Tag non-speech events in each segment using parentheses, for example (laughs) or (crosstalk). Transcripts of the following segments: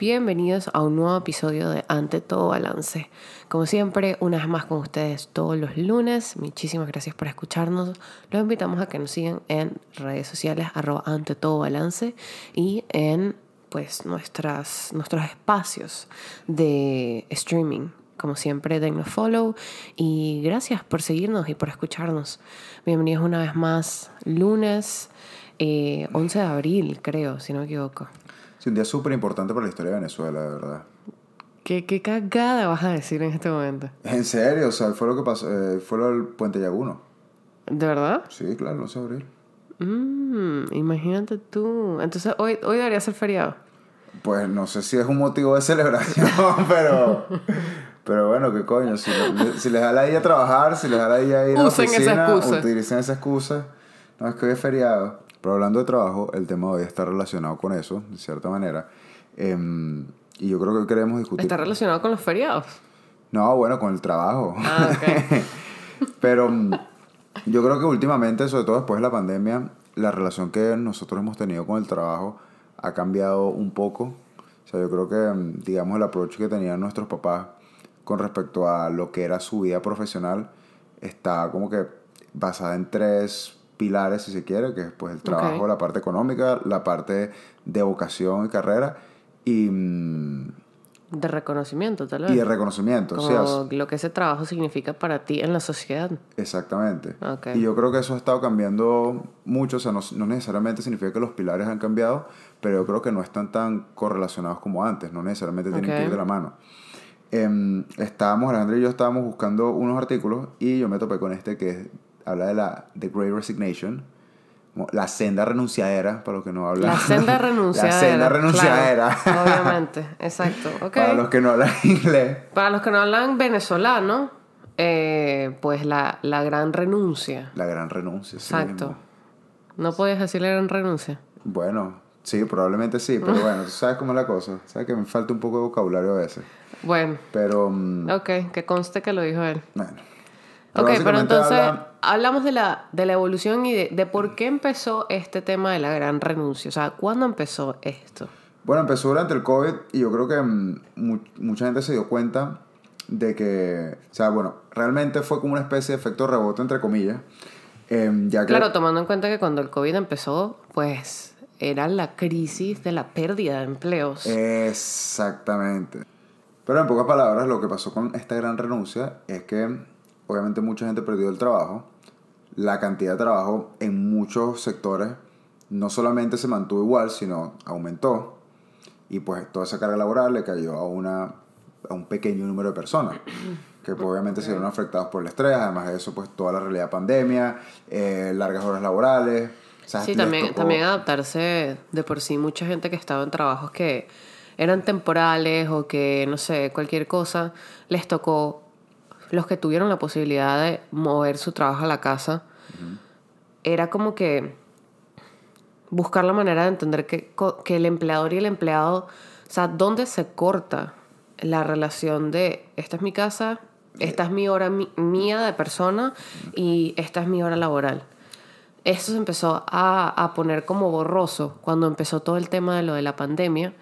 bienvenidos a un nuevo episodio de Ante Todo Balance. Como siempre, una vez más con ustedes todos los lunes. Muchísimas gracias por escucharnos. Los invitamos a que nos sigan en redes sociales arroba Ante Todo Balance y en pues nuestras, nuestros espacios de streaming. Como siempre, dennos follow y gracias por seguirnos y por escucharnos. Bienvenidos una vez más, lunes 11 eh, de abril, creo, si no me equivoco. Sí, un día súper importante para la historia de Venezuela, de verdad. ¿Qué, ¿Qué cagada vas a decir en este momento? En serio, o sea, fue lo que pasó, eh, fue lo del Puente Yaguno. ¿De verdad? Sí, claro, 11 de abril. Mm, imagínate tú. Entonces, hoy, hoy debería ser feriado. Pues no sé si es un motivo de celebración, (laughs) pero... Pero bueno, qué coño, si, si les da la idea trabajar, si les da la idea ir a la oficina, esa utilicen esa excusa. No, es que hoy es feriado. Pero hablando de trabajo, el tema de hoy está relacionado con eso, de cierta manera. Em, y yo creo que queremos discutir. ¿Está relacionado con los feriados? No, bueno, con el trabajo. Ah. (laughs) Pero mm, yo creo que últimamente, sobre todo después de la pandemia, la relación que nosotros hemos tenido con el trabajo ha cambiado un poco. O sea, yo creo que, mm, digamos, el approach que tenían nuestros papás con respecto a lo que era su vida profesional está como que basada en tres pilares, si se quiere, que es pues el trabajo, la parte económica, la parte de vocación y carrera y... Mm, de reconocimiento, tal vez. Y de reconocimiento, Como lo que ese trabajo significa para ti en la sociedad. Exactamente. Y yo creo que eso ha estado cambiando mucho, o sea, no, no, necesariamente significa que los pilares han cambiado, pero yo creo que no están tan correlacionados como antes, no necesariamente tienen que ir de la mano. Eh, estábamos, Alejandro y yo estábamos buscando unos artículos y yo me topé con este que habla de la The Great Resignation, la senda renunciadera, para los que no hablan. La senda (laughs) renunciadera. la senda renunciadera. obviamente, (laughs) exacto. Para los que no hablan (laughs) inglés. Para los que no hablan venezolano, eh, pues la, la, gran renuncia. La gran renuncia, Exacto. ¿No puedes decir la gran renuncia? Bueno, sí, probablemente sí, pero bueno, tú sabes cómo es la cosa. Sabes que me falta un poco de vocabulario a veces. Bueno. Pero... Mm, ok, que conste que lo dijo él. Bueno. ok, pero entonces hablamos de la, de la evolución y de, de, por qué empezó este tema de la gran renuncia. O sea, ¿cuándo empezó esto? Bueno, empezó durante el COVID y yo creo que mm, mucha gente se dio cuenta de que, o sea, bueno, realmente fue como una especie de efecto rebote, entre comillas. Eh, ya que... Claro, tomando en cuenta que cuando el COVID empezó, pues era la crisis de la pérdida de empleos. Exactamente. Pero en pocas palabras, lo que pasó con esta gran renuncia es que obviamente mucha gente perdió el trabajo. La cantidad de trabajo en muchos sectores no solamente se mantuvo igual, sino aumentó. Y pues toda esa carga laboral le cayó a, una, a un pequeño número de personas (clears throat) que pues, obviamente se vieron afectados por el estrés, además de eso, pues toda la realidad pandemia, eh, largas horas laborales. sí, también, también adaptarse de por sí, mucha gente que estaba en trabajos que eran temporales o que, no sé, cualquier cosa, les tocó, los que tuvieron la posibilidad de mover su trabajo a la casa, era como que buscar la manera de entender que, que el empleador y el empleado, o sea, ¿dónde se corta la relación de esta es mi casa, esta es mi hora mía de persona y esta es mi hora laboral? Eso se empezó a, a, poner como borroso cuando empezó todo el tema de lo de la pandemia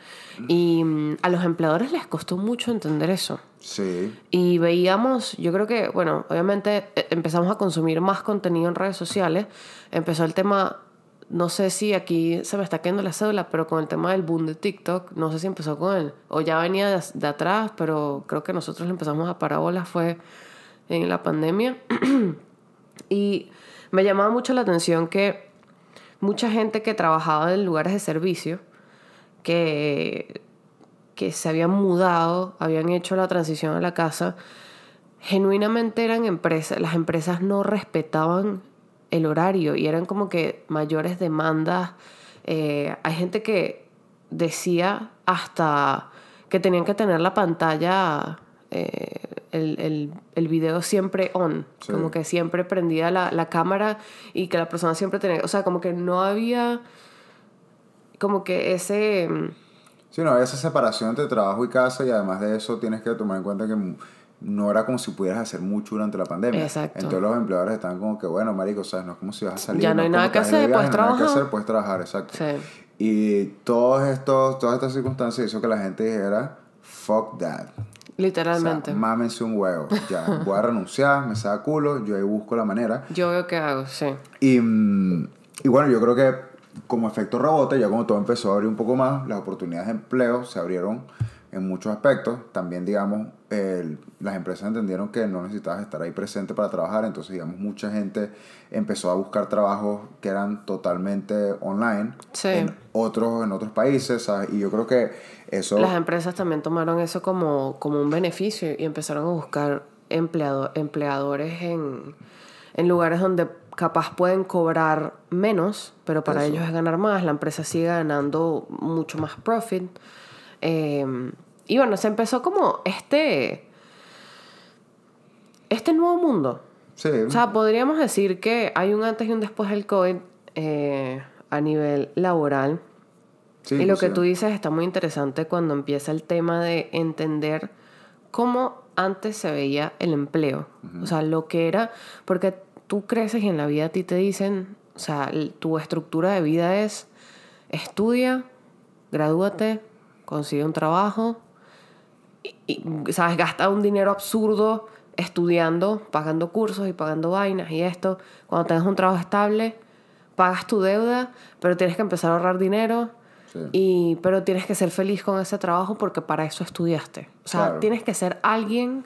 y mm, a los empleadores les costó mucho entender eso. Sí. Y veíamos, yo creo que, bueno, obviamente eh, empezamos a consumir más contenido en redes sociales. Empezó el tema, no sé si aquí se me está cayendo la cédula, pero con el tema del boom de TikTok, no sé si empezó con él o ya venía de, de atrás, pero creo que nosotros empezamos a parábolas fue en la pandemia. (clears throat) y me llamaba mucho la atención que mucha gente que trabajaba en lugares de servicio, que, que se habían mudado, habían hecho la transición a la casa, genuinamente eran empresas, las empresas no respetaban el horario y eran como que mayores demandas. Eh, hay gente que decía hasta que tenían que tener la pantalla, eh, el, el, video siempre on, como que siempre prendía la, la cámara y que la persona siempre tenía, o sea, como que no había como que ese... Sí, no, esa separación entre trabajo y casa y además de eso tienes que tomar en cuenta que no era como si pudieras hacer mucho durante la pandemia. Exacto. Entonces los empleadores estaban como que, bueno, marico, ¿sabes? No es como si vas a salir. Ya no hay es nada que el hacer, puedes viaje, no hay nada que trabajar. hacer, puedes trabajar, exacto. Sí. Y todos estos, todas estas circunstancias hizo que la gente dijera, fuck that. Literalmente. O sea, mámense un huevo. Ya, voy a renunciar, me saca culo, yo ahí busco la manera. Yo veo qué hago, sí. Y, mm, y bueno, yo creo que como efecto rebote, ya como todo empezó a abrir un poco más, las oportunidades de empleo se abrieron en muchos aspectos. También, digamos, el- las empresas entendieron que no necesitabas estar ahí presente para trabajar, entonces, digamos, mucha gente empezó a buscar trabajos que eran totalmente online Sí. en, otros, en otros países, ¿sabes? Y yo creo que eso... Las empresas también tomaron eso como, como un beneficio y empezaron a buscar empleado, empleadores en, en lugares donde capaz pueden cobrar menos, pero para Eso. ellos es ganar más, la empresa sigue ganando mucho más profit. Eh, y bueno, se empezó como este, este nuevo mundo. Sí, O sea, podríamos decir que hay un antes y un después del COVID eh, a nivel laboral. sí, y lo que tú dices está muy interesante cuando empieza el tema de entender cómo antes se veía el empleo. O sea, lo que era, porque tú creces y en la vida a ti te dicen, o sea, tu estructura de vida es estudia, gradúate, consigue un trabajo, y, ¿sabes? Gasta un dinero absurdo estudiando, pagando cursos y pagando vainas y esto. Cuando tengas un trabajo estable, pagas tu deuda, pero tienes que empezar a ahorrar dinero. Sí. Y, pero tienes que ser feliz con ese trabajo porque para eso estudiaste. O sea, Claro. tienes que ser alguien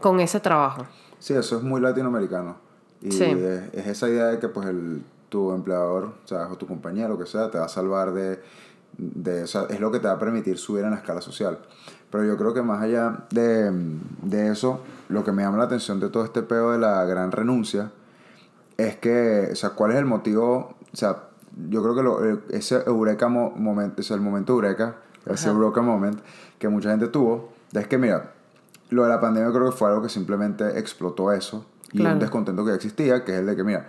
con ese trabajo. Sí, eso es muy latinoamericano. Y Sí. es, es esa idea de que pues el, tu empleador, o sea, o tu compañía, lo que sea, te va a salvar de, de... O sea, es lo que te va a permitir subir en la escala social. Pero yo creo que más allá de, de eso, lo que me llama la atención de todo este peo de la gran renuncia es que, o sea, ¿cuál es el motivo? O sea, yo creo que lo- eh, ese eureka mo- momento, o sea, el momento eureka, ese Ajá. eureka moment que mucha gente tuvo, es que mira, lo de la pandemia creo que fue algo que simplemente explotó eso y Claro. un descontento que ya existía, que es el de que, mira,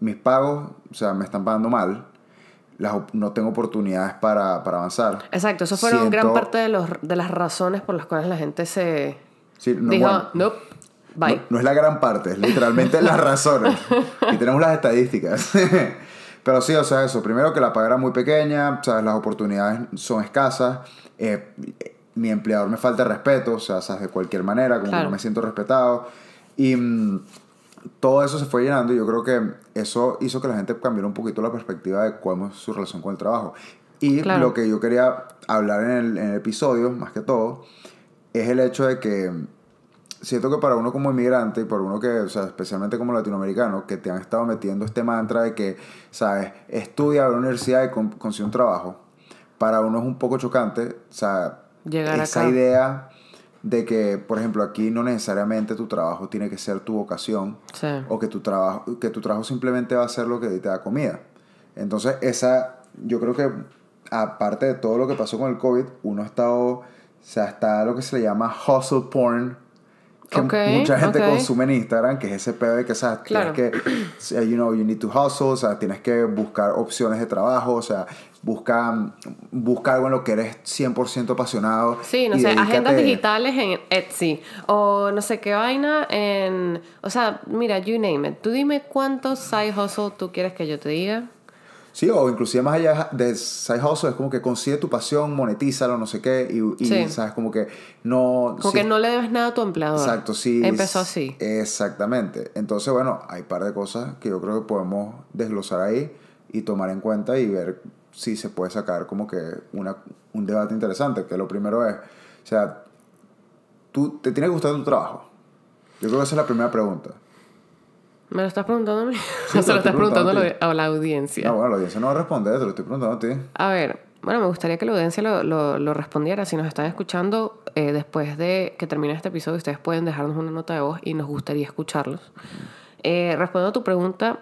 mis pagos, o sea, me están pagando mal, las, no tengo oportunidades para, para avanzar. Exacto, eso fueron gran parte de, los, de las razones por las cuales la gente se Sí, no, dijo, bueno, nope, bye. No, no es la gran parte, es literalmente las (laughs) razones. Y tenemos las estadísticas. (laughs) Pero sí, o sea, eso. Primero que la paga era muy pequeña, ¿sabes? las oportunidades son escasas. eh, mi empleador me falta respeto, o sea, ¿sabes? de cualquier manera, como que no me siento respetado. Y mm, todo eso se fue llenando y yo creo que eso hizo que la gente cambiara un poquito la perspectiva de cómo es su relación con el trabajo. Y Claro. lo que yo quería hablar en el, en el episodio, más que todo, es el hecho de que siento que para uno como inmigrante y para uno que, o sea, especialmente como latinoamericano, que te han estado metiendo este mantra de que, ¿sabes? Estudia a la universidad y con- consigue un trabajo, para uno es un poco chocante, o sea, Llegar esa acá. idea de que, por ejemplo, aquí no necesariamente tu trabajo tiene que ser tu vocación Sí. o que tu trabajo que tu trabajo simplemente va a ser lo que te da comida. Entonces, esa yo creo que aparte de todo lo que pasó con el COVID, uno ha estado o sea, está lo que se le llama hustle porn que Ok, mucha gente ok. consume en Instagram, que es ese pedo de que, o sea, Claro. tienes que, (clears throat) you know, you need to hustle, o sea, tienes que buscar opciones de trabajo, o sea, busca, busca algo en lo que eres 100% apasionado. Sí, no sé, dedícate- agendas digitales en Etsy o no sé qué vaina en... O sea, mira, you name it. Tú dime cuántos side hustle tú quieres que yo te diga. Sí, o inclusive más allá de side hustle, es como que consigue tu pasión, monetízalo, no sé qué, y, y, Sí. sabes, como que no... Como sí, que no le debes nada a tu empleador. Exacto, sí. Empezó así. Exactamente. Entonces, bueno, hay un par de cosas que yo creo que podemos desglosar ahí y tomar en cuenta y ver si se puede sacar como que una, un debate interesante. Que lo primero es, o sea, ¿tú te tiene que gustar tu trabajo? Yo creo que esa es la primera pregunta. ¿Me lo estás preguntando a mí? (laughs) o se lo estás preguntando a a la audiencia. No, bueno, la audiencia no va a responder, te lo estoy preguntando a ti. A ver, bueno, me gustaría que la audiencia lo, lo, lo respondiera. Si nos están escuchando eh, después de que termine este episodio, ustedes pueden dejarnos una nota de voz y nos gustaría escucharlos. Eh, respondiendo a tu pregunta,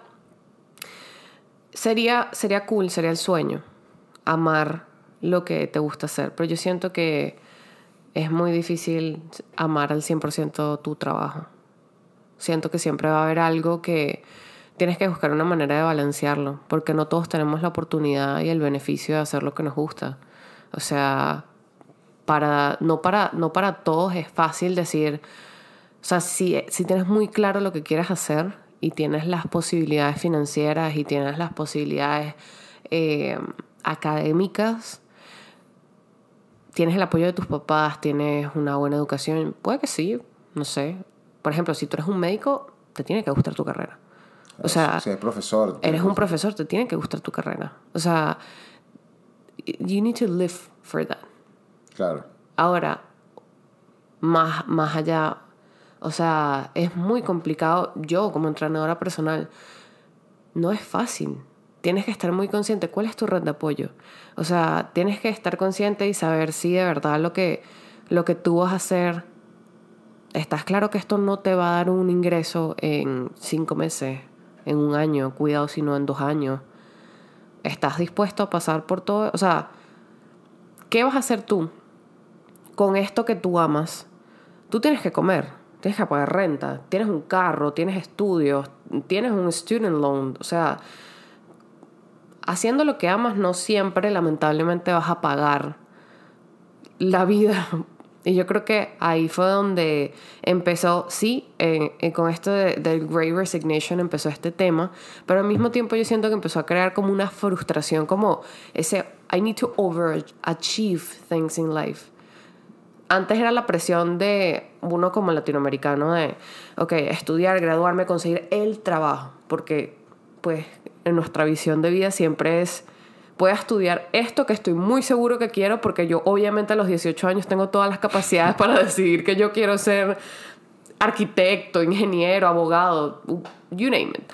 sería, sería cool, sería el sueño, amar lo que te gusta hacer. Pero yo siento que es muy difícil amar al 100% tu trabajo. Siento que siempre va a haber algo que tienes que buscar una manera de balancearlo, porque no todos tenemos la oportunidad y el beneficio de hacer lo que nos gusta. O sea, para, no, para, no para todos es fácil decir, O sea, si, si tienes muy claro lo que quieres hacer y tienes las posibilidades financieras y tienes las posibilidades eh, académicas, tienes el apoyo de tus papás, tienes una buena educación, puede que sí, no sé. Por ejemplo, si tú eres un médico, te tiene que gustar tu carrera. O sea, si eres profesor. eres un profesor, te tiene que gustar tu carrera. O sea, you need to live for that. Claro. Ahora, más, más allá, o sea, es muy complicado. Yo, como entrenadora personal, no es fácil. Tienes que estar muy consciente cuál es tu red de apoyo. O sea, tienes que estar consciente y saber si de verdad lo que, lo que tú vas a hacer, estás claro que esto no te va a dar un ingreso en cinco meses, en un año, cuidado si no en dos años. ¿Estás dispuesto a pasar por todo? O sea, ¿qué vas a hacer tú con esto que tú amas? Tú tienes que comer, tienes que pagar renta, tienes un carro, tienes estudios, tienes un student loan. O sea, haciendo lo que amas no siempre lamentablemente vas a pagar la vida y yo creo que ahí fue donde empezó, sí, con esto del Great Resignation empezó este tema, pero al mismo tiempo yo siento que empezó a crear como una frustración, como ese, I need to overachieve things in life. Antes era la presión de uno como latinoamericano de, ok, estudiar, graduarme, conseguir el trabajo, porque pues en nuestra visión de vida siempre es pueda estudiar esto que estoy muy seguro que quiero porque yo obviamente a los 18 años tengo todas las capacidades para (laughs) decidir que yo quiero ser arquitecto, ingeniero, abogado, you name it.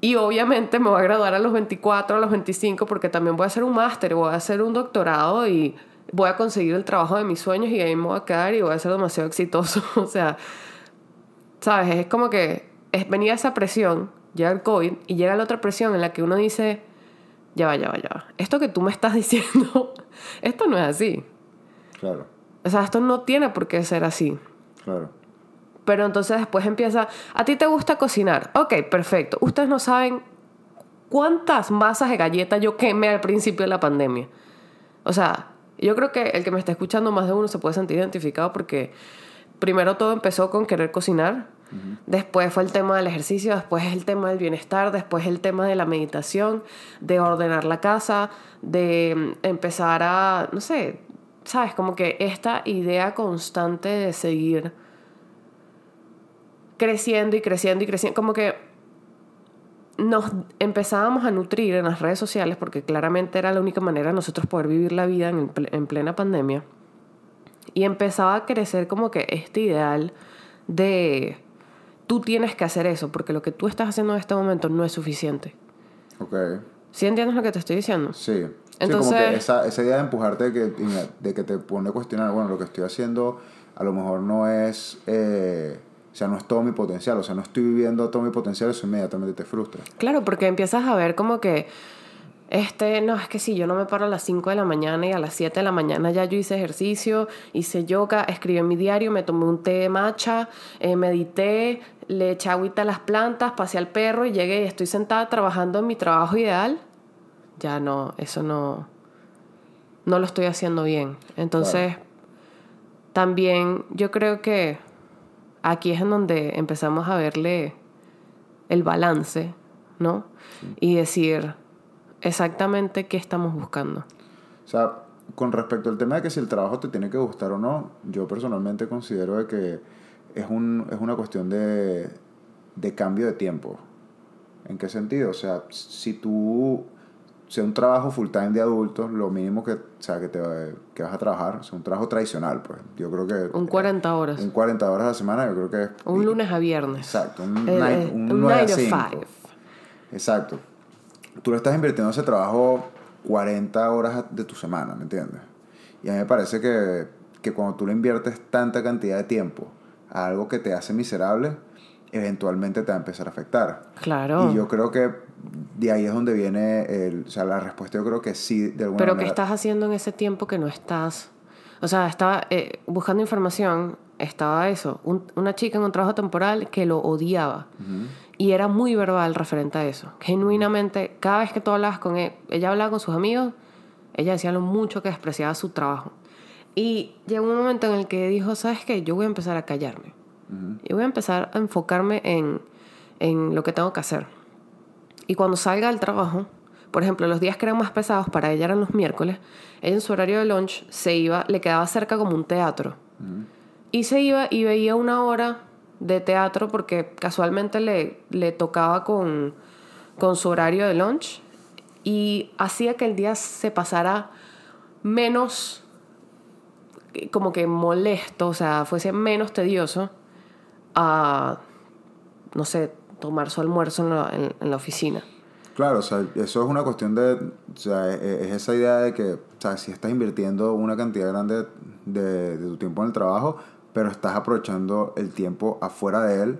Y obviamente me voy a graduar a los 24, a los 25 porque también voy a hacer un máster, voy a hacer un doctorado y voy a conseguir el trabajo de mis sueños y ahí me voy a quedar y voy a ser demasiado exitoso. (laughs) o sea, ¿sabes? Es como que venía esa presión, llega el COVID y llega la otra presión en la que uno dice ya va, ya va, ya va. Esto que tú me estás (laughs) diciendo, esto no es así. Claro. O sea, esto no tiene por qué ser así. Claro. Pero entonces después empieza, a ti te gusta cocinar. Ok, perfecto. Ustedes no saben cuántas masas de galletas yo quemé al principio de la pandemia. O sea, yo creo que el que me está escuchando más de uno se puede sentir identificado porque primero todo empezó con querer cocinar Después fue el tema del ejercicio, después el tema del bienestar, después el tema de la meditación, de ordenar la casa, de mm, empezar a, no sé, sabes, como que esta idea constante de seguir creciendo y creciendo y creciendo, como que nos empezábamos a nutrir en las redes sociales porque claramente era la única manera de nosotros poder vivir la vida en, en plena pandemia. Y empezaba a crecer como que este ideal de tú tienes que hacer eso, porque lo que tú estás haciendo en este momento no es suficiente. Ok. ¿Sí entiendes lo que te estoy diciendo? Sí. Entonces, sí, como que esa, esa, idea de empujarte de que, de que te pone a cuestionar, bueno, lo que estoy haciendo a lo mejor no es, eh, o sea, no es todo mi potencial, o sea, no estoy viviendo todo mi potencial, eso inmediatamente te frustra. Claro, porque empiezas a ver como que este, no, es que sí, yo no me paro a las 5 de la mañana y a las 7 de la mañana ya yo hice ejercicio, hice yoga, escribí en mi diario, me tomé un té de matcha, eh, medité, le eché agüita a las plantas, pasé al perro y llegué y estoy sentada trabajando en mi trabajo ideal. Ya no, eso no, no lo estoy haciendo bien. Entonces, también yo creo que aquí es en donde empezamos a verle el balance, ¿no? Y decir, exactamente qué estamos buscando. O sea, con respecto al tema de que si el trabajo te tiene que gustar o no, yo personalmente considero de que es, un, es una cuestión de, de cambio de tiempo. ¿En qué sentido? O sea, si tú, sea un trabajo full time de adultos, lo mínimo que, o sea, que, te, que vas a trabajar, o sea, un trabajo tradicional, pues yo creo que... Un 40 horas. Un 40 horas a la semana, yo creo que... Es, un lunes a viernes. Exacto, un, 9 eh, to 5. Exacto tú le estás invirtiendo ese trabajo 40 horas de tu semana, ¿me entiendes? Y a mí me parece que, que cuando tú le inviertes tanta cantidad de tiempo a algo que te hace miserable, eventualmente te va a empezar a afectar. Claro. Y yo creo que de ahí es donde viene el, o sea, la respuesta yo creo que sí, de alguna Pero manera. ¿qué estás haciendo en ese tiempo que no estás? O sea, estaba eh, buscando información, estaba eso, una chica en un trabajo temporal que lo odiaba. Y era muy verbal referente a eso. Genuinamente, cada vez que tú hablabas con él, ella hablaba con sus amigos, ella decía lo mucho que despreciaba su trabajo. Y llegó un momento en el que dijo, ¿sabes qué? Yo voy a empezar a callarme. y voy a empezar a enfocarme en, en lo que tengo que hacer. Y cuando salga del trabajo, por ejemplo, los días que eran más pesados para ella eran los miércoles, ella en su horario de lunch se iba, le quedaba cerca como un teatro. Y se iba y veía una hora de teatro porque casualmente le, le tocaba con, con su horario de lunch y hacía que el día se pasara menos como que molesto, o sea, fuese menos tedioso a, no sé, tomar su almuerzo en la, en, la oficina. Claro, o sea, eso es una cuestión de, o sea, e, e, es esa idea de que, o sea, si estás invirtiendo una cantidad grande de, de tu tiempo en el trabajo, pero estás aprovechando el tiempo afuera de él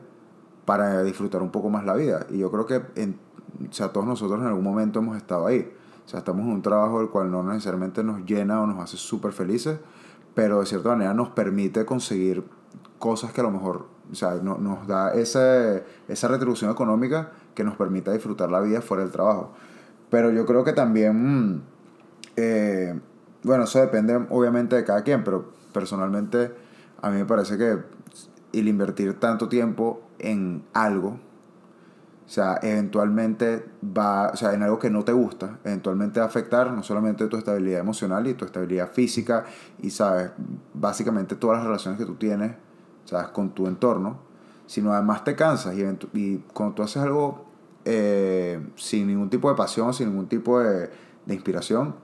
para disfrutar un poco más la vida. Y yo creo que, en, o sea, todos nosotros en algún momento hemos estado ahí. O sea, estamos en un trabajo el cual no necesariamente nos llena o nos hace súper felices, pero de cierta manera nos permite conseguir cosas que a lo mejor, o sea, no, nos da ese, esa retribución económica que nos permita disfrutar la vida fuera del trabajo. Pero yo creo que también, mm, eh, bueno, eso depende obviamente de cada quien, pero personalmente a mí me parece que el invertir tanto tiempo en algo, o sea, eventualmente va, o sea, en algo que no te gusta, eventualmente va a afectar no solamente tu estabilidad emocional y tu estabilidad física y, sabes, básicamente todas las relaciones que tú tienes, sabes, con tu entorno, sino además te cansas y, cuando tú haces algo eh, sin ningún tipo de pasión, sin ningún tipo de, de inspiración,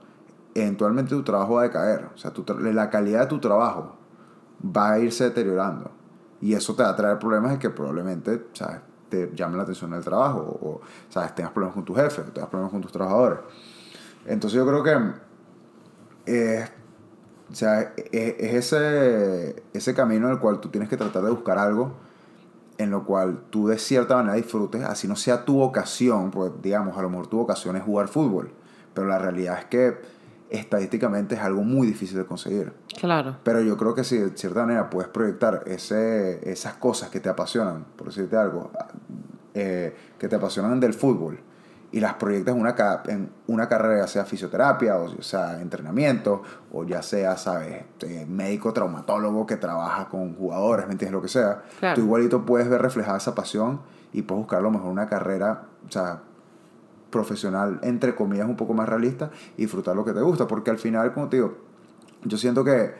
eventualmente tu trabajo va a decaer, o sea, la calidad de tu trabajo va a irse deteriorando. Y eso te va a traer problemas de que probablemente, ¿sabes? Te llame la atención del trabajo o, ¿sabes? Tengas problemas con tu jefe, tengas problemas con tus trabajadores. Entonces yo creo que eh, o sea, es, ese, ese camino en el cual tú tienes que tratar de buscar algo en lo cual tú de cierta manera disfrutes, así no sea tu vocación, pues digamos, a lo mejor tu vocación es jugar fútbol, pero la realidad es que estadísticamente es algo muy difícil de conseguir. Claro. Pero yo creo que si de cierta manera puedes proyectar ese, esas cosas que te apasionan, por decirte algo, eh, que te apasionan del fútbol, y las proyectas en una, en una carrera, ya sea fisioterapia, o sea entrenamiento, o ya sea, ¿sabes? Eh, médico traumatólogo que trabaja con jugadores, ¿me entiendes? Lo que sea. Tú igualito puedes ver reflejada esa pasión y puedes buscar a lo mejor una carrera, o sea, profesional, entre comillas, un poco más realista y disfrutar lo que te gusta. Porque al final, como te digo, yo siento que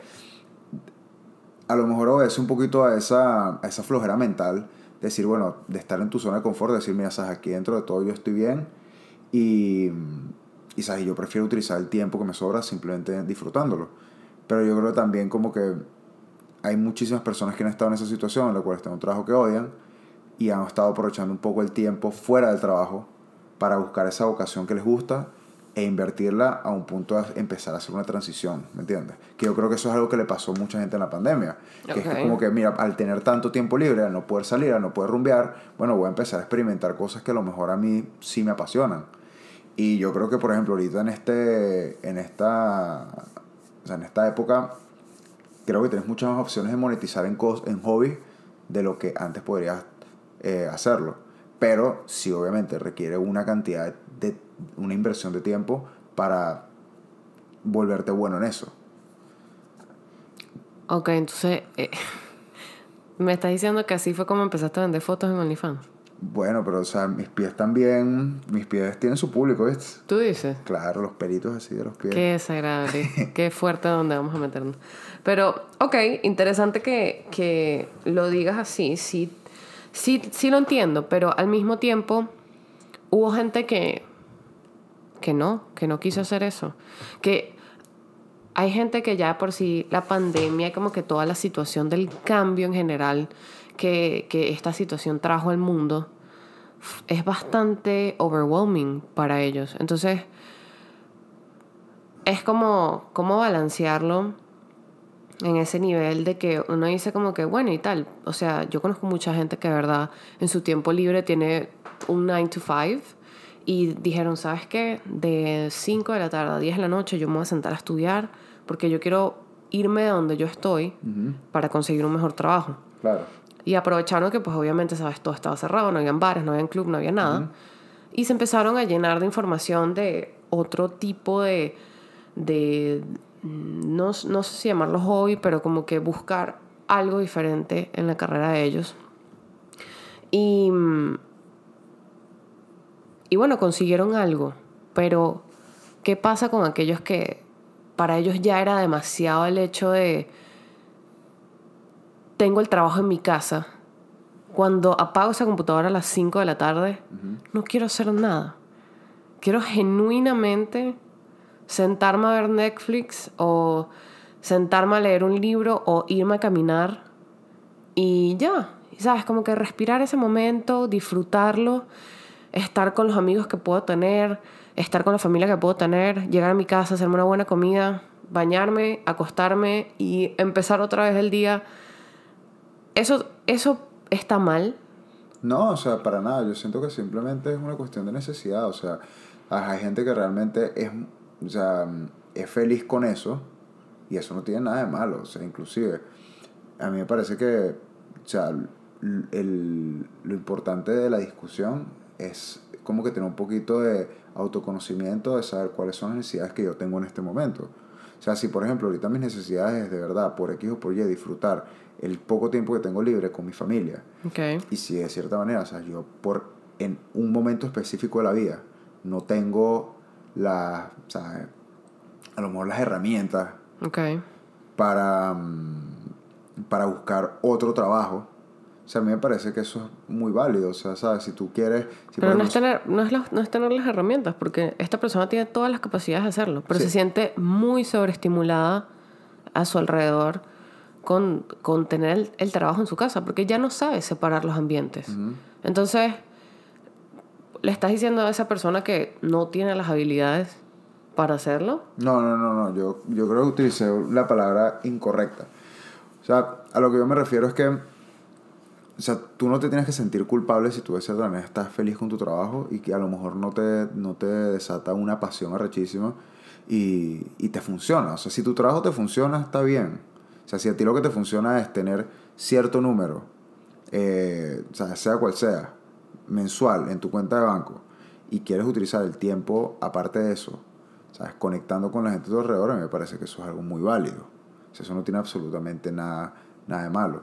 a lo mejor obedece un poquito a esa, a esa flojera mental. Decir, bueno, de estar en tu zona de confort, decir, mira, sabes, aquí dentro de todo yo estoy bien y, y sabes, yo prefiero utilizar el tiempo que me sobra simplemente disfrutándolo. Pero yo creo también como que hay muchísimas personas que han estado en esa situación, en la cual están en un trabajo que odian y han estado aprovechando un poco el tiempo fuera del trabajo para buscar esa vocación que les gusta e invertirla a un punto de empezar a hacer una transición, ¿me entiendes? Que yo creo que eso es algo que le pasó a mucha gente en la pandemia. Que es como que, mira, al tener tanto tiempo libre, al no poder salir, al no poder rumbear, bueno, voy a empezar a experimentar cosas que a lo mejor a mí sí me apasionan. Y yo creo que, por ejemplo, ahorita en, este, en, esta, o sea, en esta época, creo que tienes muchas más opciones de monetizar en, en hobbies de lo que antes podrías eh, hacerlo pero sí obviamente requiere una cantidad de, una inversión de tiempo para volverte bueno en eso. Ok, entonces, eh, (laughs) me estás diciendo que así fue como empezaste a vender fotos en OnlyFans. Bueno, pero o sea, mis pies también, mis pies tienen su público, ¿viste? ¿Tú dices? Claro, los peritos así de los pies. Qué desagradable, (laughs) qué fuerte donde vamos a meternos. Pero, ok, interesante que, que lo digas así, sí sí, sí lo entiendo, pero al mismo tiempo hubo gente que, que no, que no quiso hacer eso. Que hay gente que ya por sí la pandemia, como que toda la situación del cambio en general que, que esta situación trajo al mundo, es bastante overwhelming para ellos. Entonces, es como, como balancearlo en ese nivel de que uno dice como que, bueno, y tal. O sea, yo conozco mucha gente que de verdad en su tiempo libre tiene un 9 to 5 y dijeron, ¿sabes qué? De 5 de la tarde a 10 de la noche yo me voy a sentar a estudiar porque yo quiero irme de donde yo estoy para conseguir un mejor trabajo. Claro. Y aprovecharon que pues obviamente, ¿sabes? Todo estaba cerrado, no había bares, no había club, no había nada. Y se empezaron a llenar de información de otro tipo de, de no, no sé si llamarlo hobby, pero como que buscar algo diferente en la carrera de ellos. Y, y bueno, consiguieron algo, pero ¿qué pasa con aquellos que para ellos ya era demasiado el hecho de tengo el trabajo en mi casa? Cuando apago esa computadora a las 5 de la tarde, no quiero hacer nada. Quiero genuinamente sentarme a ver Netflix o sentarme a leer un libro o irme a caminar y ya, ¿sabes? Como que respirar ese momento, disfrutarlo, estar con los amigos que puedo tener, estar con la familia que puedo tener, llegar a mi casa, hacerme una buena comida, bañarme, acostarme y empezar otra vez el día. Eso, eso está mal. No, o sea, para nada. Yo siento que simplemente es una cuestión de necesidad. O sea, hay gente que realmente es, o sea, es feliz con eso y eso no tiene nada de malo. O sea, inclusive, a mí me parece que, o sea, el, lo importante de la discusión es como que tener un poquito de autoconocimiento, de saber cuáles son las necesidades que yo tengo en este momento. O sea, si por ejemplo ahorita mis necesidades es de verdad, por X o por Y, disfrutar el poco tiempo que tengo libre con mi familia. Okay. Y si de cierta manera, o sea, yo por en un momento específico de la vida no tengo la, sea, a lo mejor las herramientas okay. para, mm, para buscar otro trabajo. O sea, a mí me parece que eso es muy válido. O sea, ¿sabes? Si tú quieres... Si pero no es, tener, no, es no es tener las herramientas, porque esta persona tiene todas las capacidades de hacerlo, pero se siente muy sobreestimulada a su alrededor con, con tener el, el, trabajo en su casa, porque ya no sabe separar los ambientes. Entonces, le estás diciendo a esa persona que no tiene las habilidades para hacerlo. No, no, no, no. Yo, yo creo que utilicé la palabra incorrecta. O sea, a lo que yo me refiero es que, o sea, tú no te tienes que sentir culpable si tú de cierta manera estás feliz con tu trabajo y que a lo mejor no te, no te desata una pasión arrechísima y, y te funciona. O sea, si tu trabajo te funciona, está bien. O sea, si a ti lo que te funciona es tener cierto número, eh, o sea, sea cual sea, mensual en tu cuenta de banco y quieres utilizar el tiempo aparte de eso, ¿sabes? Conectando con la gente de tu alrededor, me parece que eso es algo muy válido. O sea, eso no tiene absolutamente nada, nada de malo.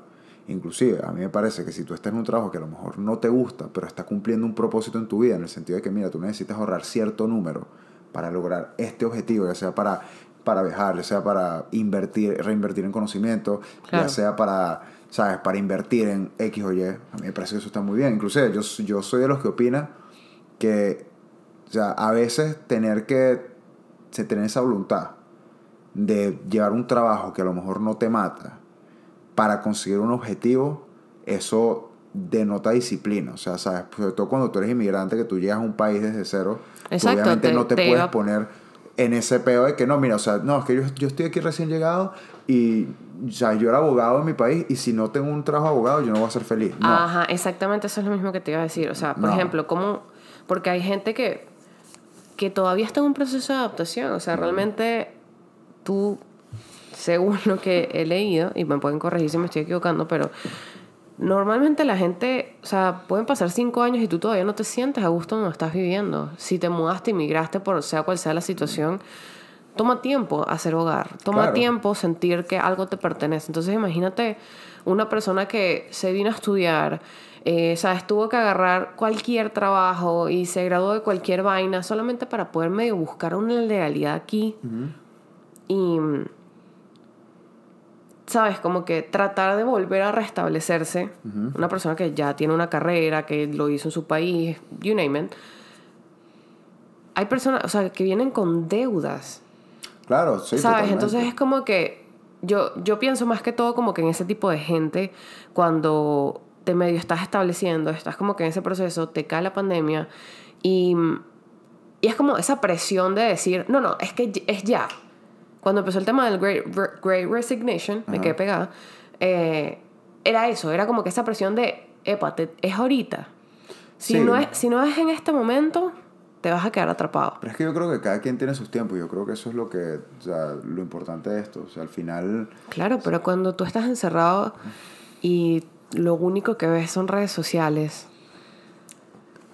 Inclusive, a mí me parece que si tú estás en un trabajo que a lo mejor no te gusta, pero está cumpliendo un propósito en tu vida, en el sentido de que, mira, tú necesitas ahorrar cierto número para lograr este objetivo, ya sea para, para viajar, ya sea para invertir, reinvertir en conocimiento, ya sea para, ¿sabes? Para invertir en X o Y. A mí me parece que eso está muy bien. Inclusive, yo, yo soy de los que opina que, o sea, a veces tener que tener esa voluntad de llevar un trabajo que a lo mejor no te mata para conseguir un objetivo, eso denota disciplina. O sea, ¿sabes? Sobre todo cuando tú eres inmigrante, que tú llegas a un país desde cero, Exacto, obviamente te- no te, te puedes iba- poner en ese peo de que no, mira, o sea, no, es que yo, yo estoy aquí recién llegado y o sea, yo era abogado en mi país y si no tengo un trabajo de abogado yo no voy a ser feliz. No. Ajá, exactamente eso es lo mismo que te iba a decir. O sea, por No. ejemplo, ¿cómo...? Porque hay gente que, que todavía está en un proceso de adaptación. O sea, realmente tú, según lo que he leído, y me pueden corregir si me estoy equivocando, pero normalmente la gente, o sea, pueden pasar cinco años y tú todavía no te sientes a gusto donde estás viviendo. Si te mudaste, inmigraste, por sea cual sea la situación, toma tiempo hacer hogar, toma Claro. tiempo sentir que algo te pertenece. Entonces imagínate una persona que se vino a estudiar, eh, sabes, tuvo que agarrar cualquier trabajo y se graduó de cualquier vaina solamente para poder medio buscar una legalidad aquí y sabes como que tratar de volver a restablecerse una persona que ya tiene una carrera que lo hizo en su país you name it hay personas o sea que vienen con deudas Claro, sí. ¿Sabes? totalmente. Entonces es como que yo, yo pienso más que todo como que en ese tipo de gente, cuando te medio estás estableciendo, estás como que en ese proceso, te cae la pandemia y, y es como esa presión de decir, no, no, es que es ya. Cuando empezó el tema del Great, Re- Great Resignation, me quedé pegada, eh, era eso, era como que esa presión de, epa, te- es ahorita. Si, Sí. no es, si no es en este momento, te vas a quedar atrapado. Pero es que yo creo que cada quien tiene sus tiempos. Yo creo que eso es lo que, o sea, lo importante de esto. O sea, al final, Claro, pero cuando tú estás encerrado y lo único que ves son redes sociales.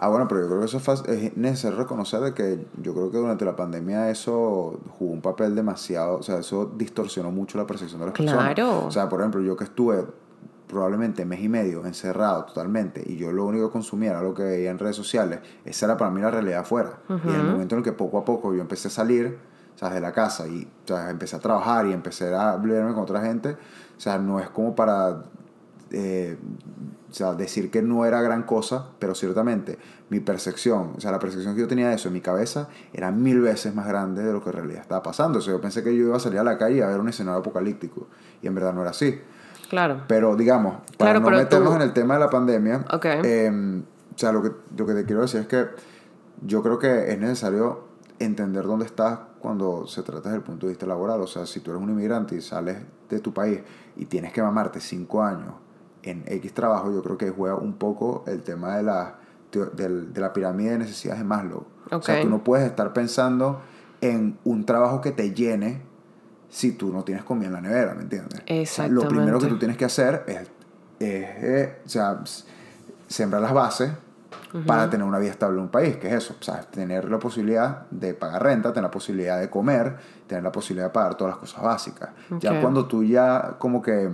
Ah, bueno, pero yo creo que eso es, fácil- es necesario reconocer de que yo creo que durante la pandemia eso jugó un papel demasiado, o sea, eso distorsionó mucho la percepción de las personas. Claro. O sea, por ejemplo, yo que estuve probablemente mes y medio encerrado totalmente y yo lo único que consumía era lo que veía en redes sociales, esa era para mí la realidad afuera. Y en el momento en el que poco a poco yo empecé a salir, o sea, de la casa y o sea, empecé a trabajar y empecé a verme con otra gente, o sea, no es como para eh, o sea, decir que no era gran cosa, pero ciertamente mi percepción, o sea, la percepción que yo tenía de eso en mi cabeza era mil veces más grande de lo que en realidad estaba pasando. O sea, yo pensé que yo iba a salir a la calle a ver un escenario apocalíptico, y en verdad no era así. Claro. Pero digamos, para Claro, no meternos tú- en el tema de la pandemia, eh, o sea, lo que, lo que te quiero decir es que yo creo que es necesario entender dónde estás cuando se trata desde el punto de vista laboral. O sea, si tú eres un inmigrante y sales de tu país y tienes que mamarte cinco años en X trabajo, yo creo que juega un poco el tema de la, de la pirámide de necesidades de Maslow. O sea, tú no puedes estar pensando en un trabajo que te llene si tú no tienes comida en la nevera, ¿me entiendes? O sea, lo primero que Exactamente. tú tienes que hacer es, es, eh, o sea, sembrar las bases para tener una vida estable en un país, que es eso, o sea, tener la posibilidad de pagar renta, tener la posibilidad de comer, tener la posibilidad de pagar todas las cosas básicas. Ya cuando tú ya como que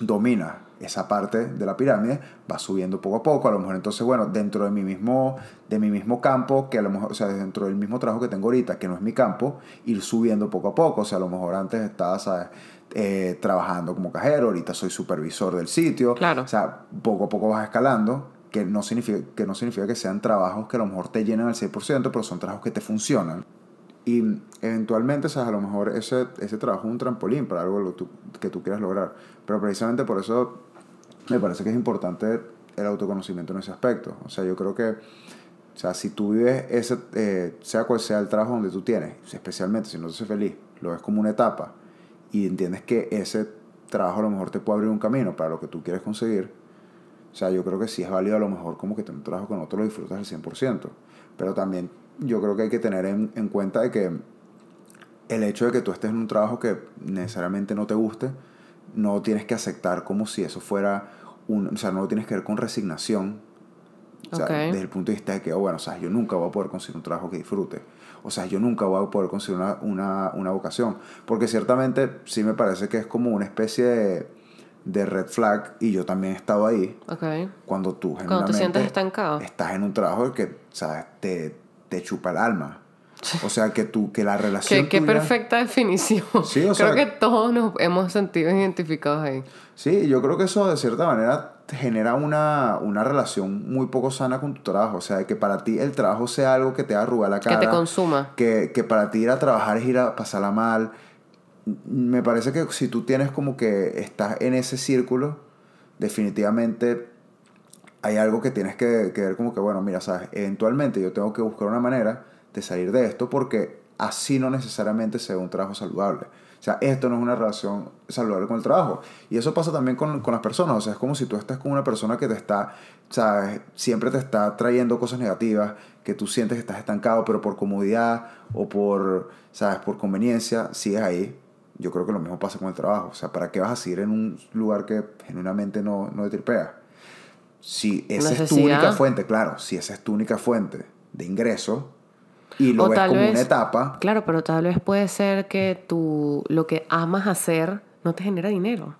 dominas esa parte de la pirámide, vas subiendo poco a poco, a lo mejor entonces, bueno, dentro de mi mismo, de mi mismo campo, que a lo mejor, o sea, dentro del mismo trabajo que tengo ahorita, que no es mi campo, ir subiendo poco a poco, o sea, a lo mejor antes estaba, ¿sabes? Eh, trabajando como cajero, ahorita soy supervisor del sitio, Claro. o sea, poco a poco vas escalando, que no significa que, no significa que sean trabajos que a lo mejor te llenan al 6%, pero son trabajos que te funcionan. Y eventualmente, ¿sabes? A lo mejor ese, ese trabajo es un trampolín para algo lo tú- que tú quieras lograr. Pero precisamente por eso me parece que es importante el autoconocimiento en ese aspecto. O sea, yo creo que, o sea, si tú vives ese, eh, sea cual sea el trabajo donde tú tienes, especialmente si no te hace feliz, lo ves como una etapa y entiendes que ese trabajo a lo mejor te puede abrir un camino para lo que tú quieres conseguir, o sea, yo creo que sí es válido a lo mejor como que tener un trabajo que no te lo disfrutas al 100%. Pero también yo creo que hay que tener en, en cuenta de que el hecho de que tú estés en un trabajo que necesariamente no te guste, no tienes que aceptar como si eso fuera un... O sea, no lo tienes que ver con resignación. O sea, Ok. desde el punto de vista de que, oh, bueno, o sea, yo nunca voy a poder conseguir un trabajo que disfrute. O sea, yo nunca voy a poder conseguir una, una, una vocación. Porque ciertamente sí me parece que es como una especie de, de red flag, y yo también he estado ahí, Ok. cuando tú Cuando te sientes estancado. estás en un trabajo que, ¿sabes? Te, te chupa el alma. O sea, que tú, que la relación Qué, qué tuya- perfecta definición. Sí, o Creo sea- que todos nos hemos sentido identificados ahí. Sí, yo creo que eso de cierta manera genera una, una relación muy poco sana con tu trabajo. O sea, que para ti el trabajo sea algo que te arruga la Que cara. te consuma. que, que para ti ir a trabajar es ir a pasarla mal. Me parece que si tú tienes como que estás en ese círculo, definitivamente hay algo que tienes que, que ver como que, bueno, mira, sabes, eventualmente yo tengo que buscar una manera de salir de esto porque así no necesariamente se ve un trabajo saludable. O sea, esto no es una relación saludable con el trabajo. Y eso pasa también con, con las personas. O sea, es como si tú estás con una persona que te está, ¿sabes? Siempre te está trayendo cosas negativas, que tú sientes que estás estancado, pero por comodidad o por, ¿sabes? Por conveniencia, sigues ahí. Yo creo que lo mismo pasa con el trabajo. O sea, ¿para qué vas a seguir en un lugar que genuinamente no, no te tripea? Si esa es tu única fuente, claro, si esa es tu única fuente de ingreso y lo O ves tal como vez- una etapa, Claro, pero tal vez puede ser que tú, lo que amas hacer no te genera dinero.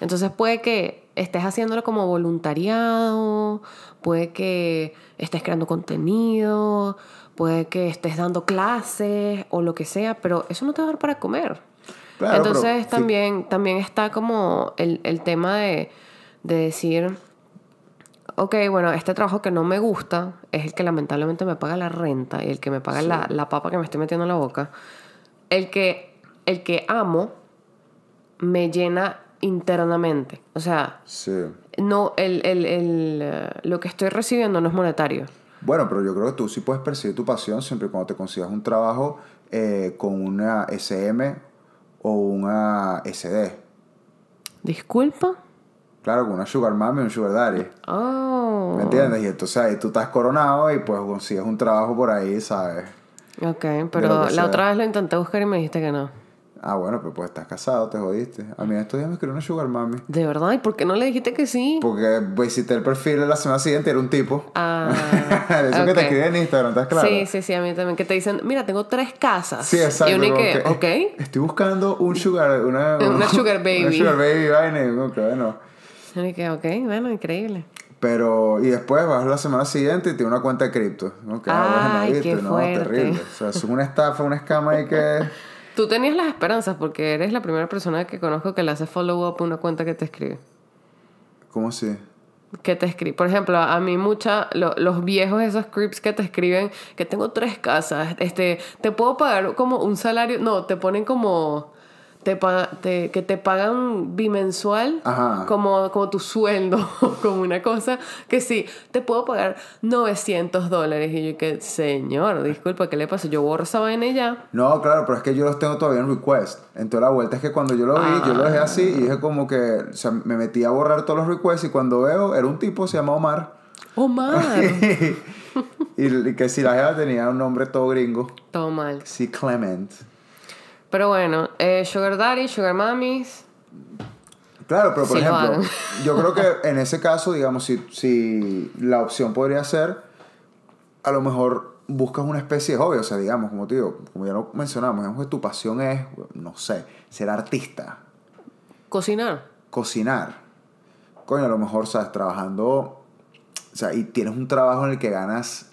Entonces puede que estés haciéndolo como voluntariado, puede que estés creando contenido, puede que estés dando clases o lo que sea, pero eso no te va a dar para comer. Claro, Entonces pero sí. también, también está como el, el tema de, de decir, ok, bueno, este trabajo que no me gusta es el que lamentablemente me paga la renta y el que me paga la, la papa que me estoy metiendo en la boca. El que, el que amo me llena internamente. O sea, sí. no, el, el, el, eh, lo que estoy recibiendo no es monetario. Bueno, pero yo creo que tú sí puedes percibir tu pasión siempre y cuando te consigas un trabajo eh, con una SM o una SD. ¿Disculpa? Claro, con una Sugar Mami o un Sugar Daddy. Oh. ¿Me entiendes? Y entonces ahí tú estás coronado y pues consigues un trabajo por ahí, ¿sabes? Ok, De pero la sea. otra vez lo intenté buscar y me dijiste que no. Ah, bueno, pero pues estás casado, te jodiste. A mí estos días me escribió una sugar mami. ¿De verdad? ¿Y por qué no le dijiste que sí? Porque visité el perfil la semana siguiente, era un tipo. Ah, (laughs) Eso que te ok. escribe en Instagram, ¿estás claro? Sí, sí, sí, a mí también. Que te dicen, mira, tengo tres casas. Sí, exacto. Y uno y que, que, ok. Estoy buscando un sugar, una, (laughs) Una sugar (laughs) baby. Una sugar baby, vaina. y bueno. Y y que, ok, bueno, increíble. Pero, y después vas la semana siguiente y tiene una cuenta de cripto. ¿no? Que, ah, Ay, qué no, fuerte. terrible. O sea, es una estafa, una escama ahí que. (laughs) Tú tenías las esperanzas porque eres la primera persona que conozco que le hace follow up a una cuenta que te escribe. ¿Cómo así? Que te escribe. Por ejemplo, a mí mucha, lo- los viejos esos scripts que te escriben, que tengo tres casas, este, te puedo pagar como un salario, no, te ponen como, te, que te pagan bimensual, Ajá. como, como tu sueldo, (laughs) como una cosa, que sí, te puedo pagar 900 dólares. Y yo que, señor, disculpa, ¿qué le pasa? Yo borro esa vaina ya. No, claro, pero es que yo los tengo todavía en request. Entonces la vuelta es que cuando yo lo vi, yo lo dejé así y dije como que, o sea, me metí a borrar todos los requests y cuando veo, era un tipo, se llama Omar. Omar. (laughs) y, y que si la jeva tenía un nombre todo gringo. Todo mal. Sí, Clement. Pero bueno, eh, Sugar Daddy, Sugar Mummies. Claro, pero por Sí ejemplo, (laughs) yo creo que en ese caso, digamos, si, si la opción podría ser, a lo mejor buscas una especie de hobby, o sea, digamos, como te digo, como ya lo mencionamos, digamos que tu pasión es, no sé, ser artista, Cocinar. cocinar. Coño, a lo mejor, sabes, trabajando, o sea, y tienes un trabajo en el que ganas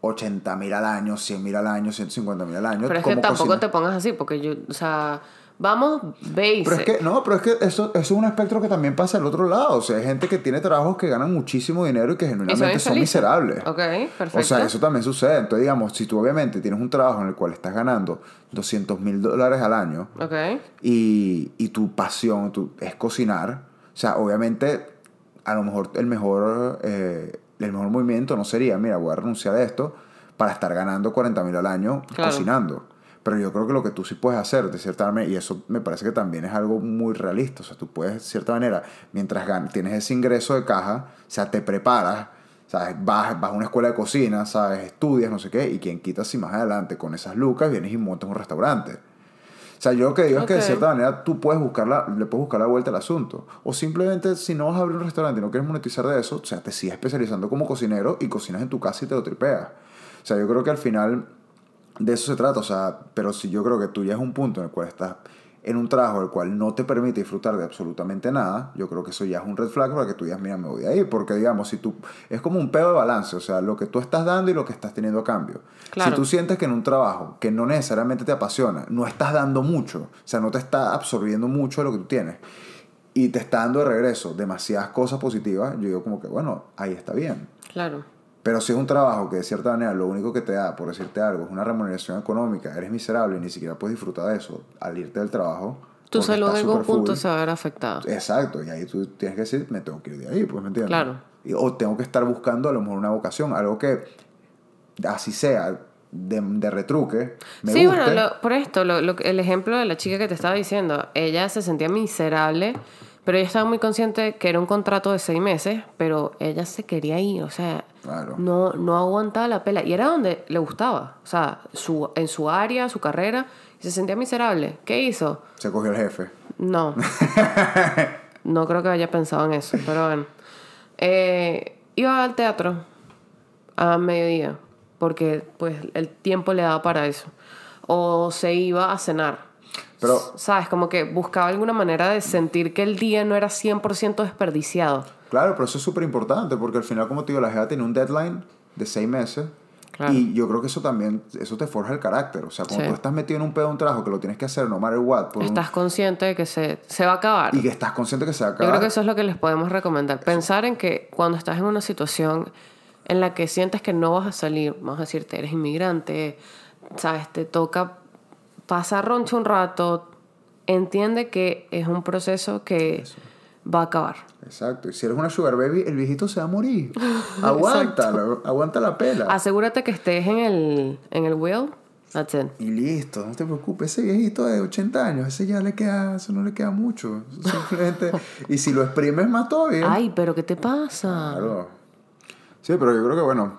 80 mil al año, 100 mil al año, 150 mil al año. Pero es que tampoco cocina- te pongas así, porque yo, o sea, vamos, basic. Pero es que, no, pero es que eso, eso es un espectro que también pasa al otro lado. O sea, hay gente que tiene trabajos que ganan muchísimo dinero y que Y son genuinamente son miserables. Ok, perfecto. O sea, eso también sucede. Entonces, digamos, si tú obviamente tienes un trabajo en el cual estás ganando 200 mil dólares al año Ok. y, y tu pasión tu- es cocinar, o sea, obviamente, a lo mejor el mejor, eh, el mejor movimiento no sería, mira, voy a renunciar a esto para estar ganando 40 mil al año Claro. cocinando. Pero yo creo que lo que tú sí puedes hacer, de cierta manera, y eso me parece que también es algo muy realista, o sea, tú puedes, de cierta manera, mientras gan- tienes ese ingreso de caja, o sea, te preparas, ¿sabes? Vas, vas a una escuela de cocina, ¿sabes? Estudias, no sé qué, y quien quita si más adelante con esas lucas vienes y montas un restaurante. O sea, yo lo que digo es que de cierta manera tú puedes buscar la, le puedes buscar la vuelta al asunto. O simplemente, si no vas a abrir un restaurante y no quieres monetizar de eso, o sea, te sigues especializando como cocinero y cocinas en tu casa y te lo tripeas. O sea, yo creo que al final de eso se trata. O sea, pero si yo creo que tú ya es un punto en el cual estás en un trabajo el cual no te permite disfrutar de absolutamente nada, yo creo que eso ya es un red flag para que tú digas, mira, me voy de ahí. Porque, digamos, si tú. Es como un pedo de balance, o sea, lo que tú estás dando y lo que estás teniendo a cambio. Claro. Si tú sientes que en un trabajo que no necesariamente te apasiona, no estás dando mucho, o sea, no te está absorbiendo mucho de lo que tú tienes, y te está dando de regreso demasiadas cosas positivas, yo digo como que, bueno, ahí está bien. Claro. Pero si es un trabajo que de cierta manera lo único que te da, por decirte algo, es una remuneración económica, eres miserable y ni siquiera puedes disfrutar de eso al irte del trabajo. Tu salud en algún punto full. se va a ver afectada. Exacto, y ahí tú tienes que decir, me tengo que ir de ahí, pues me entiendes. Claro. O tengo que estar buscando a lo mejor una vocación, algo que así sea, de, de retruque, me sí, guste. bueno, lo- por esto, lo- lo- el ejemplo de la chica que te estaba diciendo, ella se sentía miserable, pero ella estaba muy consciente que era un contrato de seis meses, pero ella se quería ir, o sea, Claro. no, no aguantaba la pela. Y era donde le gustaba, o sea, su, en su área, su carrera, y se sentía miserable. ¿Qué hizo? Se cogió el jefe. No. (laughs) no creo que haya pensado en eso, pero bueno. Eh, iba al teatro a mediodía, porque pues el tiempo le daba para eso. O se iba a cenar. Pero- ¿Sabes? Como que buscaba alguna manera de sentir que el día no era 100% desperdiciado. Claro, pero eso es súper importante porque al final, como te digo, la jefa tiene un deadline de seis meses. Claro. Y yo creo que eso también, eso te forja el carácter. O sea, cuando Sí. tú estás metido en un pedo de un trabajo que lo tienes que hacer no matter what, por un- Estás consciente de que se, se va a acabar. y que estás consciente que se va a Yo acabar. creo que eso es lo que les podemos recomendar. Pensar en que cuando estás en una situación en la que sientes que no vas a salir, vamos a decirte, eres inmigrante, sabes, te toca pasar roncho un rato, entiende que es un proceso que va a acabar. Exacto. Y si eres una sugar baby, el viejito se va a morir. (laughs) aguanta, aguanta la pela. Asegúrate que estés en el, en el wheel. That's it. Y listo, no te preocupes. Ese viejito de 80 años, ese ya le queda, eso no le queda mucho. Simplemente. (laughs) y si lo exprimes más todavía. Ay, pero ¿qué te pasa? Claro. Sí, pero yo creo que, bueno,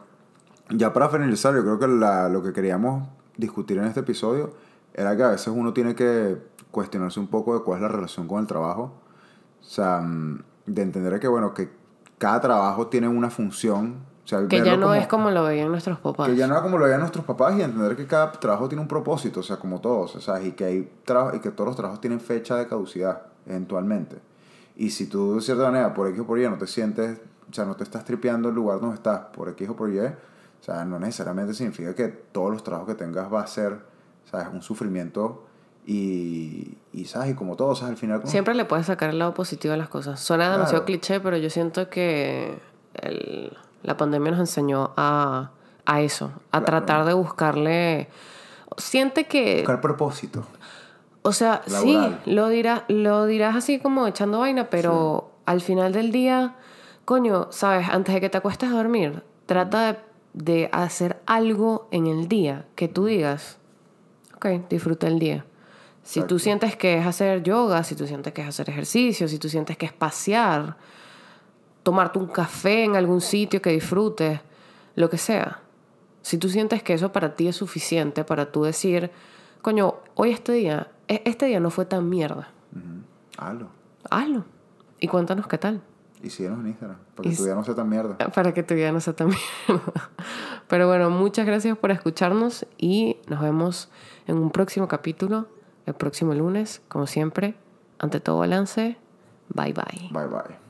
ya para finalizar, yo creo que la- lo que queríamos discutir en este episodio era que a veces uno tiene que cuestionarse un poco de cuál es la relación con el trabajo. O sea, mm, de entender que, bueno, que cada trabajo tiene una función. O sea, Que ya no como- es como lo veían nuestros papás. que ya no era como lo veían nuestros papás y entender que cada trabajo tiene un propósito, o sea, como todos, o sea, y que hay y que todos los trabajos tienen fecha de caducidad eventualmente. Y si tú de cierta manera por X o por Y no te sientes, o sea, no te estás tripeando el lugar donde estás por X o por Y, o sea, no necesariamente significa que todos los trabajos que tengas va a ser, ¿sabes? Un sufrimiento y, y ¿sabes? Y como todo, sea, al final... como- Siempre le puedes sacar el lado positivo a las cosas. Suena demasiado Claro. cliché, pero yo siento que el- la pandemia nos enseñó a, a eso, a Claro. tratar de buscarle... Siente que... Buscar propósito. O sea, Laboral. sí, lo, dirás lo dirás así como echando vaina, pero al final del día, coño, sabes, antes de que te acuestes a dormir, trata de, de hacer algo en el día que tú digas, ok, disfruta el día. Si tú sientes que es hacer yoga, si tú sientes que es hacer ejercicio, si tú sientes que es pasear, tomarte un café en algún sitio que disfrutes, lo que sea. Si tú sientes que eso para ti es suficiente para tú decir, coño, hoy este día, e- este día no fue tan mierda. Hazlo. hazlo. Y cuéntanos qué tal. Y síguenos en Instagram, para Y que tu vida no sea tan mierda. Para que tu vida no sea tan (laughs) mierda. Pero bueno, muchas gracias por escucharnos y nos vemos en un próximo capítulo, el próximo lunes, como siempre. Ante todo balance, bye bye. Bye bye.